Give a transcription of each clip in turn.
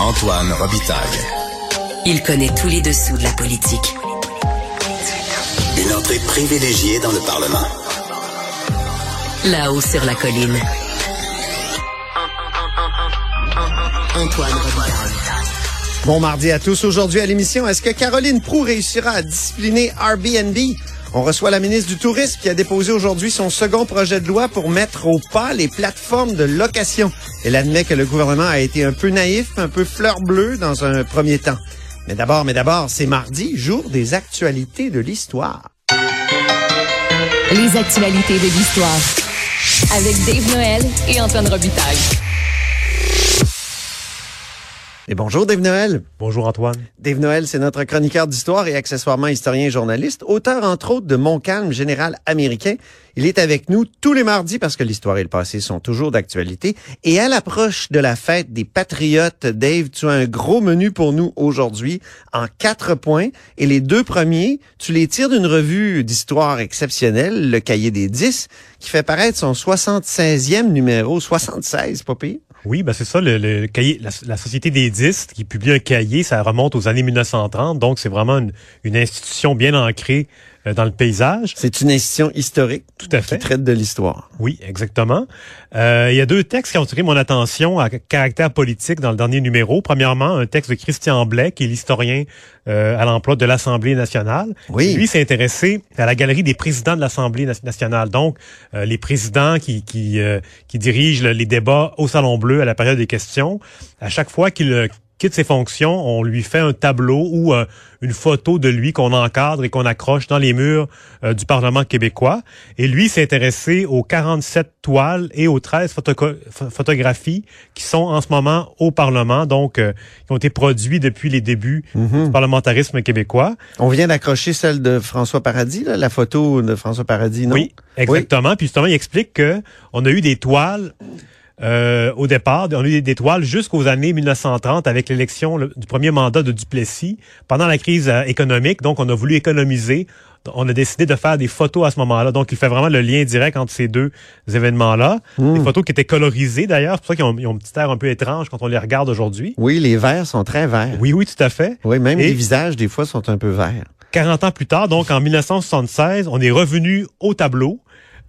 Antoine Robitaille. Il connaît tous les dessous de la politique. Une entrée privilégiée dans le Parlement. Là-haut sur la colline. Antoine Robitaille. Bon mardi à tous. Aujourd'hui à l'émission, est-ce que Caroline Prou réussira à discipliner Airbnb? On reçoit la ministre du Tourisme qui a déposé aujourd'hui son second projet de loi pour mettre au pas les plateformes de location. Elle admet que le gouvernement a été un peu naïf, un peu fleur bleue dans un premier temps. Mais d'abord, mais d'abord, c'est mardi, jour des actualités de l'histoire. Les actualités de l'histoire. Avec Dave Noël et Antoine Robitaille. Et bonjour Dave Noël. Bonjour Antoine. Dave Noël, c'est notre chroniqueur d'histoire et accessoirement historien et journaliste, auteur entre autres de Mon calme général américain. Il est avec nous tous les mardis parce que l'histoire et le passé sont toujours d'actualité. Et à l'approche de la fête des patriotes, Dave, tu as un gros menu pour nous aujourd'hui en quatre points. Et les deux premiers, tu les tires d'une revue d'histoire exceptionnelle, le Cahier des 10, qui fait paraître son 76e numéro, 76, pas pire. Oui, ben c'est ça, le, le cahier, la, Société des disques qui publie un cahier, ça remonte aux années 1930, donc c'est vraiment une, institution bien ancrée dans le paysage. C'est une institution historique Tout à fait. qui traite de l'histoire. Oui, exactement. Euh, il y a deux textes qui ont attiré mon attention à caractère politique dans le dernier numéro. Premièrement, un texte de Christian Blais, qui est l'historien euh, à l'emploi de l'Assemblée nationale. Oui. Lui s'est intéressé à la galerie des présidents de l'Assemblée nationale, donc euh, les présidents qui qui, euh, qui dirigent les débats au Salon Bleu à la période des questions. À chaque fois qu'il quitte ses fonctions, on lui fait un tableau ou euh, une photo de lui qu'on encadre et qu'on accroche dans les murs euh, du Parlement québécois. Et lui s'est intéressé aux 47 toiles et aux 13 photo photographies qui sont en ce moment au Parlement, donc euh, qui ont été produits depuis les débuts mm -hmm. du parlementarisme québécois. On vient d'accrocher celle de François Paradis, là, la photo de François Paradis, non? Oui, exactement. Oui. Puis justement, il explique que on a eu des toiles euh, au départ, on a eu des toiles jusqu'aux années 1930 avec l'élection du premier mandat de Duplessis pendant la crise euh, économique. Donc, on a voulu économiser. On a décidé de faire des photos à ce moment-là. Donc, il fait vraiment le lien direct entre ces deux événements-là. Mmh. Des photos qui étaient colorisées d'ailleurs. C'est pour ça qu'ils ont, ils ont un petit air un peu étrange quand on les regarde aujourd'hui. Oui, les verts sont très verts. Oui, oui, tout à fait. Oui, même Et les visages, des fois, sont un peu verts. 40 ans plus tard, donc en 1976, on est revenu au tableau.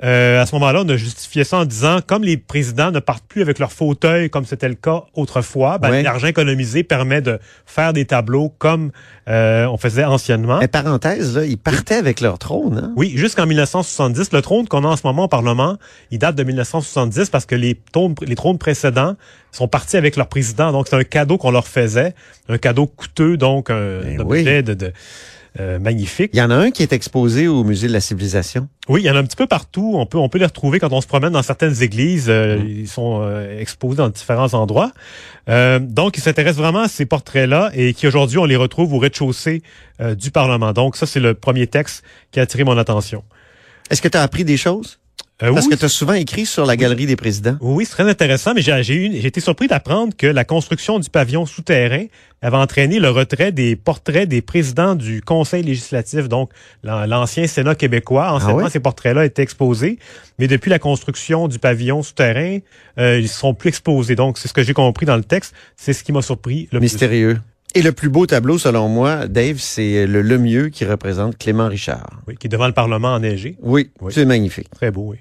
Euh, à ce moment-là, on a justifié ça en disant, comme les présidents ne partent plus avec leur fauteuil comme c'était le cas autrefois, ben, l'argent économisé permet de faire des tableaux comme euh, on faisait anciennement. Mais parenthèse, là, ils partaient avec leur trône. Hein? Oui, jusqu'en 1970. Le trône qu'on a en ce moment au Parlement, il date de 1970 parce que les trônes, les trônes précédents sont partis avec leur président. Donc, c'est un cadeau qu'on leur faisait, un cadeau coûteux, donc un Ben objet oui. de, de euh, magnifique. Il y en a un qui est exposé au Musée de la Civilisation. Oui, il y en a un petit peu partout. On peut, on peut les retrouver quand on se promène dans certaines églises. Euh, Ils sont euh, exposés dans différents endroits. Euh, donc, ils s'intéressent vraiment à ces portraits-là et qui aujourd'hui, on les retrouve au rez-de-chaussée du Parlement. Donc, ça, c'est le premier texte qui a attiré mon attention. Est-ce que tu as appris des choses? Euh, Parce oui, que tu as souvent écrit sur la galerie des présidents. Oui, c'est très intéressant, mais j'ai été surpris d'apprendre que la construction du pavillon souterrain avait entraîné le retrait des portraits des présidents du Conseil législatif, donc l'an- l'ancien Sénat québécois. Anciennement, Ah ouais? ces portraits-là étaient exposés, mais depuis la construction du pavillon souterrain, euh, ils sont plus exposés. Donc, c'est ce que j'ai compris dans le texte. C'est ce qui m'a surpris le plus. Mystérieux. Et le plus beau tableau, selon moi, Dave, c'est le Lemieux qui représente Clément Richard. Oui, qui est devant le Parlement enneigé. Oui, Oui. c'est magnifique. Très beau, oui.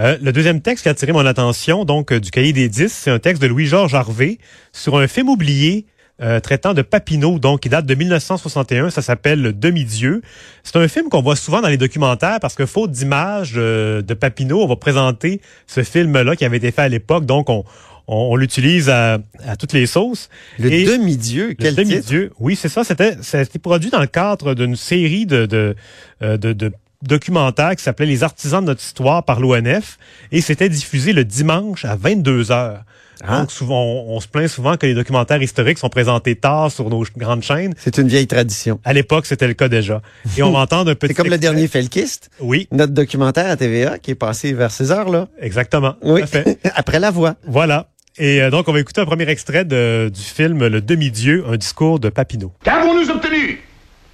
Euh, le deuxième texte qui a attiré mon attention, donc euh, du cahier des 10, c'est un texte de Louis-Georges Harvey sur un film oublié euh, traitant de Papineau, donc qui date de 1961. Ça s'appelle Le Demi-Dieu. C'est un film qu'on voit souvent dans les documentaires parce que faute d'image euh, de Papineau, on va présenter ce film-là qui avait été fait à l'époque. Donc on, on, on l'utilise à, à toutes les sauces. Le demi-dieu, Le quel titre? demi-dieu. Oui, c'est ça. C'était, été produit dans le cadre d'une série de, de, de, de documentaires qui s'appelait Les artisans de notre histoire par l'ONF et c'était diffusé le dimanche à 22 heures. Ah. Donc souvent, on, on se plaint souvent que les documentaires historiques sont présentés tard sur nos grandes chaînes. C'est une vieille tradition. À l'époque, c'était le cas déjà. Et on va entendre un petit C'est comme le dernier Felkist, Oui, notre documentaire à TVA qui est passé vers ces heures-là. exactement. Oui, fait. après la voix. Voilà. Et euh, donc, on va écouter un premier extrait de, du film Le Demi-Dieu, un discours de Papineau. Qu'avons-nous obtenu?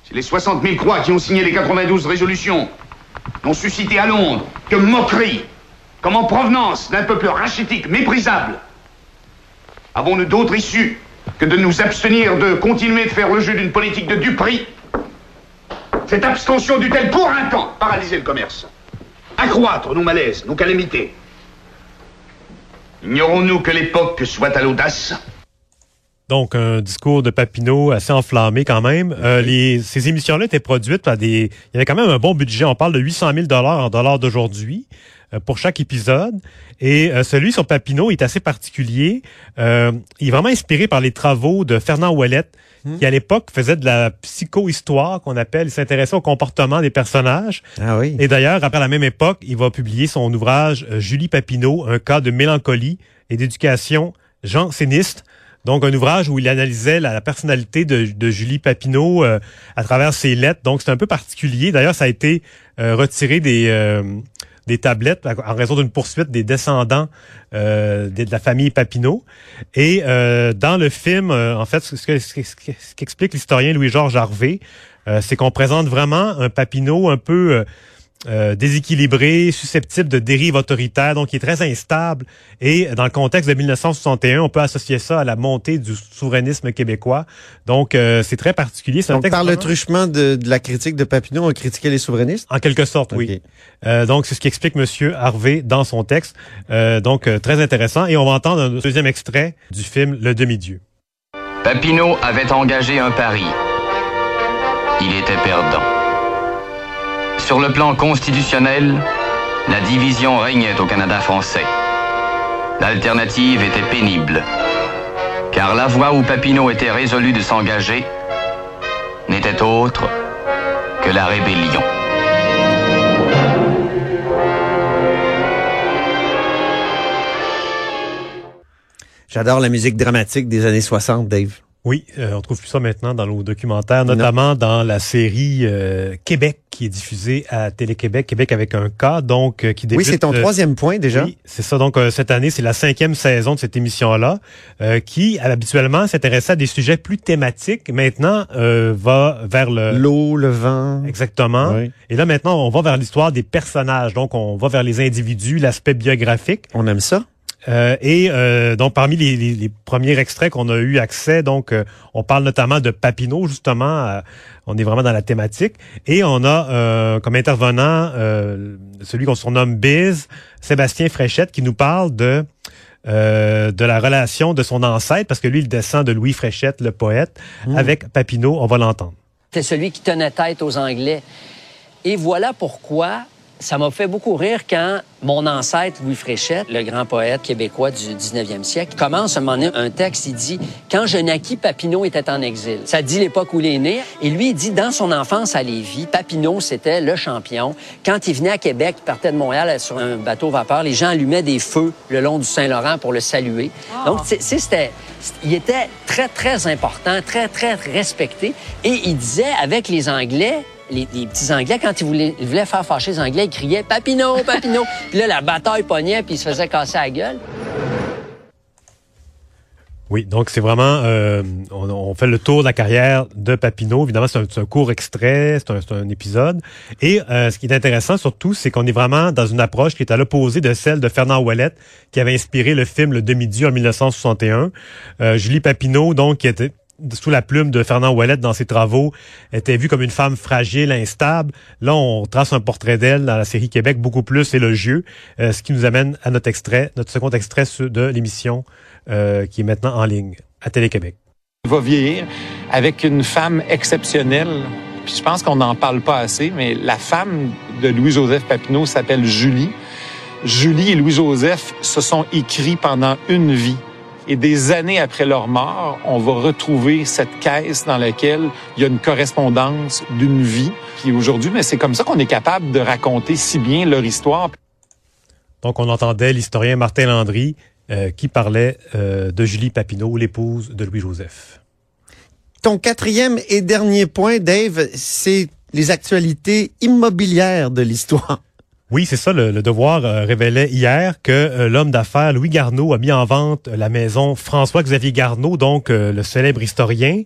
C'est les 60 000 croix qui ont signé les 92 résolutions, n'ont suscité à Londres que moquerie, comme en provenance d'un peuple rachitique méprisable. Avons-nous d'autres issues que de nous abstenir de continuer de faire le jeu d'une politique de duperie. Cette abstention dut-elle pour un temps paralyser le commerce, accroître nos malaises, nos calamités? Ignorons-nous que l'époque soit à l'audace? Donc, un discours de Papineau assez enflammé quand même. Euh, les, ces émissions-là étaient produites par des... Il y avait quand même un bon budget. On parle de 800 000 en dollars d'aujourd'hui euh, pour chaque épisode. Et euh, celui sur Papineau est assez particulier. Euh, il est vraiment inspiré par les travaux de Fernand Ouellette, qui à l'époque faisait de la psychohistoire qu'on appelle. Il s'intéressait au comportement des personnages. Ah oui. Et d'ailleurs, après la même époque, il va publier son ouvrage euh, Julie Papineau, un cas de mélancolie et d'éducation janséniste. Donc, un ouvrage où il analysait la, personnalité de, Julie Papineau euh, à travers ses lettres. Donc, c'est un peu particulier. D'ailleurs, ça a été euh, retiré des, euh, des tablettes en raison d'une poursuite des descendants euh, de, de la famille Papineau. Et euh, dans le film, en fait, ce que- ce que- ce que- ce qu'explique l'historien Louis-Georges Harvey, c'est qu'on présente vraiment un Papineau un peu... euh, déséquilibré, susceptible de dérives autoritaires, donc il est très instable. Et dans le contexte de 1961, on peut associer ça à la montée du souverainisme québécois. Donc euh, c'est très particulier. C'est un Donc, texte par le vraiment- truchement de, de la critique de Papineau, on critiquait les souverainistes? En quelque sorte, oui. Euh, donc, c'est ce qu'explique Monsieur Harvey dans son texte. Euh, donc, euh, très intéressant. Et on va entendre un deuxième extrait du film Le demi-dieu. Papineau avait engagé un pari. Il était perdant. Sur le plan constitutionnel, la division régnait au Canada français. L'alternative était pénible, car la voie où Papineau était résolu de s'engager n'était autre que la rébellion. J'adore la musique dramatique des années 60, Dave. Oui, euh, on trouve plus ça maintenant dans nos documentaires, notamment dans la série euh, Québec qui est diffusée à Télé-Québec, Québec avec un K, donc euh, qui débute. Oui, c'est ton euh, troisième point déjà. Oui, c'est ça. Donc euh, cette année, c'est la cinquième saison de cette émission-là, euh, qui habituellement s'intéressait à des sujets plus thématiques. Maintenant, euh, va vers le L'eau, le vent. exactement. Oui. Et là maintenant, on va vers l'histoire des personnages. Donc on va vers les individus, l'aspect biographique. On aime ça. Euh, et euh, donc parmi les, les- les premiers extraits qu'on a eu accès, donc euh, on parle notamment de Papineau justement. euh, on est vraiment dans la thématique et on a euh, comme intervenant euh, celui qu'on surnomme Biz, Sébastien Fréchette, qui nous parle de euh, de la relation de son ancêtre parce que lui il descend de Louis Fréchette, le poète, avec Papineau. On va l'entendre. C'était celui qui tenait tête aux Anglais. Et voilà pourquoi ça m'a fait beaucoup rire quand mon ancêtre, Louis Fréchette, le grand poète québécois du 19e siècle, commence à un moment donné un texte, il dit « Quand je naquis, Papineau était en exil ». Ça dit l'époque où il est né. Et lui, il dit, dans son enfance à Lévis, Papineau, c'était le champion. Quand il venait à Québec, il partait de Montréal sur un bateau vapeur, les gens allumaient des feux le long du Saint-Laurent pour le saluer. Donc, c'est- c'est- c'était... Il était très, très important, très, très respecté. Et il disait, avec les Anglais, les, les petits Anglais, quand ils voulaient, ils voulaient faire fâcher les Anglais, ils criaient Papineau, Papineau. puis là, la bataille pognait, puis ils se faisaient casser la gueule. Oui, donc c'est vraiment, euh, on, on fait le tour de la carrière de Papineau. Évidemment, c'est un, c'est un court extrait, c'est un, c'est un épisode. Et euh, ce qui est intéressant surtout, c'est qu'on est vraiment dans une approche qui est à l'opposé de celle de Fernand Ouellette, qui avait inspiré le film Le Demi-Dieu en 1961. Euh, Julie Papineau, donc, qui était sous la plume de Fernand Ouellette dans ses travaux, était vue comme une femme fragile, instable. Là, on trace un portrait d'elle dans la série Québec beaucoup plus élogieux, euh, ce qui nous amène à notre extrait, notre second extrait de l'émission euh, qui est maintenant en ligne à Télé-Québec. Va vieillir avec une femme exceptionnelle. Je pense qu'on n'en parle pas assez, mais la femme de Louis-Joseph Papineau s'appelle Julie. Julie et Louis-Joseph se sont écrits pendant une vie. Et des années après leur mort, on va retrouver cette caisse dans laquelle il y a une correspondance d'une vie. Puis aujourd'hui, mais c'est comme ça qu'on est capable de raconter si bien leur histoire. Donc, on entendait l'historien Martin Landry euh, qui parlait euh, de Julie Papineau, l'épouse de Louis-Joseph. Ton quatrième et dernier point, Dave, c'est les actualités immobilières de l'histoire. Oui, c'est ça. Le, le devoir euh, révélait hier que euh, l'homme d'affaires Louis Garneau a mis en vente la maison François-Xavier Garneau, donc euh, le célèbre historien.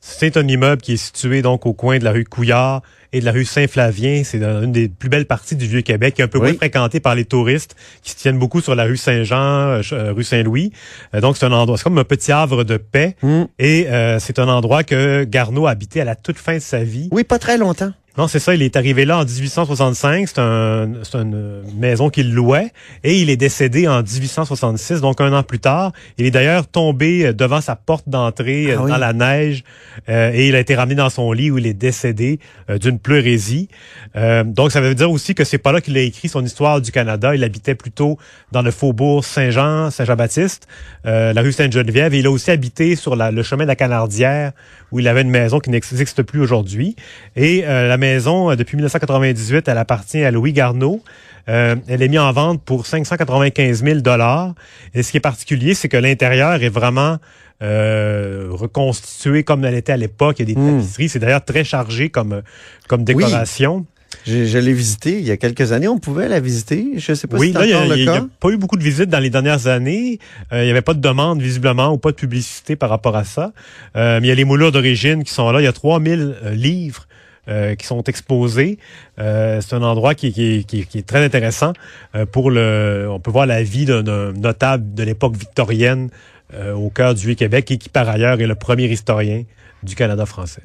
C'est un immeuble qui est situé donc au coin de la rue Couillard et de la rue Saint-Flavien. C'est une des plus belles parties du Vieux-Québec, un peu Oui. moins fréquentée par les touristes qui se tiennent beaucoup sur la rue Saint-Jean, euh, euh, rue Saint-Louis. Euh, donc, c'est un endroit, c'est comme un petit havre de paix. Hmm. Et euh, c'est un endroit que Garneau a habité à la toute fin de sa vie. Oui, pas très longtemps. Non, c'est ça. Il est arrivé là en 1865. C'est un, c'est une maison qu'il louait. Et il est décédé en 1866, donc un an plus tard. Il est d'ailleurs tombé euh, devant sa porte d'entrée euh, Ah oui. dans la neige. euh, et il a été ramené dans son lit où il est décédé euh, d'une pleurésie. Euh, donc, ça veut dire aussi que c'est pas là qu'il a écrit son histoire du Canada. Il habitait plutôt dans le faubourg Saint-Jean, Saint-Jean-Baptiste, euh, la rue Sainte-Geneviève. Et il a aussi habité sur la- le chemin de la Canardière où il avait une maison qui n'existe plus aujourd'hui. Et euh, la maison, euh, depuis 1998, elle appartient à Louis Garneau. Euh, elle est mise en vente pour 595 000 dollars. Et ce qui est particulier, c'est que l'intérieur est vraiment euh, reconstitué comme elle était à l'époque. Il y a des Hmm. tapisseries. C'est d'ailleurs très chargé comme comme décoration. Je, je l'ai visité il y a quelques années. On pouvait la visiter. Je sais pas oui, si c'est il y a- encore il le y a cas. pas eu beaucoup de visites dans les dernières années. Euh, il n'y avait pas de demande, visiblement, ou pas de publicité par rapport à ça. Euh, mais il y a les moulures d'origine qui sont là. Il y a 3000 euh, livres euh, qui sont exposés. Euh, c'est un endroit qui, qui, qui- qui est très intéressant euh, pour le... On peut voir la vie d'un notable de l'époque victorienne euh, au cœur du Vieux-Québec et qui, par ailleurs, est le premier historien du Canada français.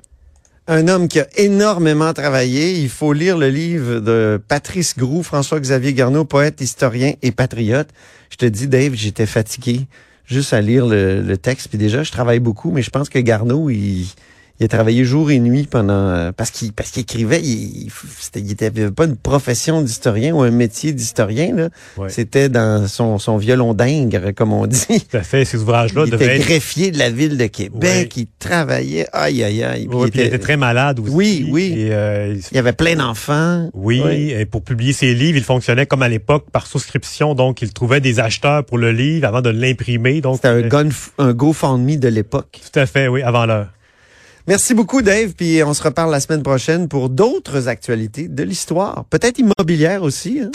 Un homme qui a énormément travaillé. Il faut lire le livre de Patrice Groux, François-Xavier Garneau, poète, historien et patriote. Je te dis, Dave, j'étais fatigué juste à lire le, le texte. Puis déjà, je travaille beaucoup, mais je pense que Garneau, il, il a travaillé jour et nuit pendant euh, parce qu'il parce qu'il écrivait. Il, il, c'était- il il pas une profession d'historien ou un métier d'historien. là. Ouais. C'était dans son, son violon d'ingre, comme on dit. Tout à fait. Ces ouvrages-là Il était être... greffier de la ville de Québec. Il travaillait. Aïe, aïe, aïe. Puis Ouais, il il était très malade aussi. Oui, oui. Et, euh, il y avait plein d'enfants. Oui, et pour publier ses livres, il fonctionnait comme à l'époque par souscription, donc il trouvait des acheteurs pour le livre avant de l'imprimer. Donc C'était un, euh, un GoFundMe de l'époque. tout à fait, oui, avant l'heure. Merci beaucoup, Dave. Puis on se reparle la semaine prochaine pour d'autres actualités de l'histoire. Peut-être immobilière aussi. hein?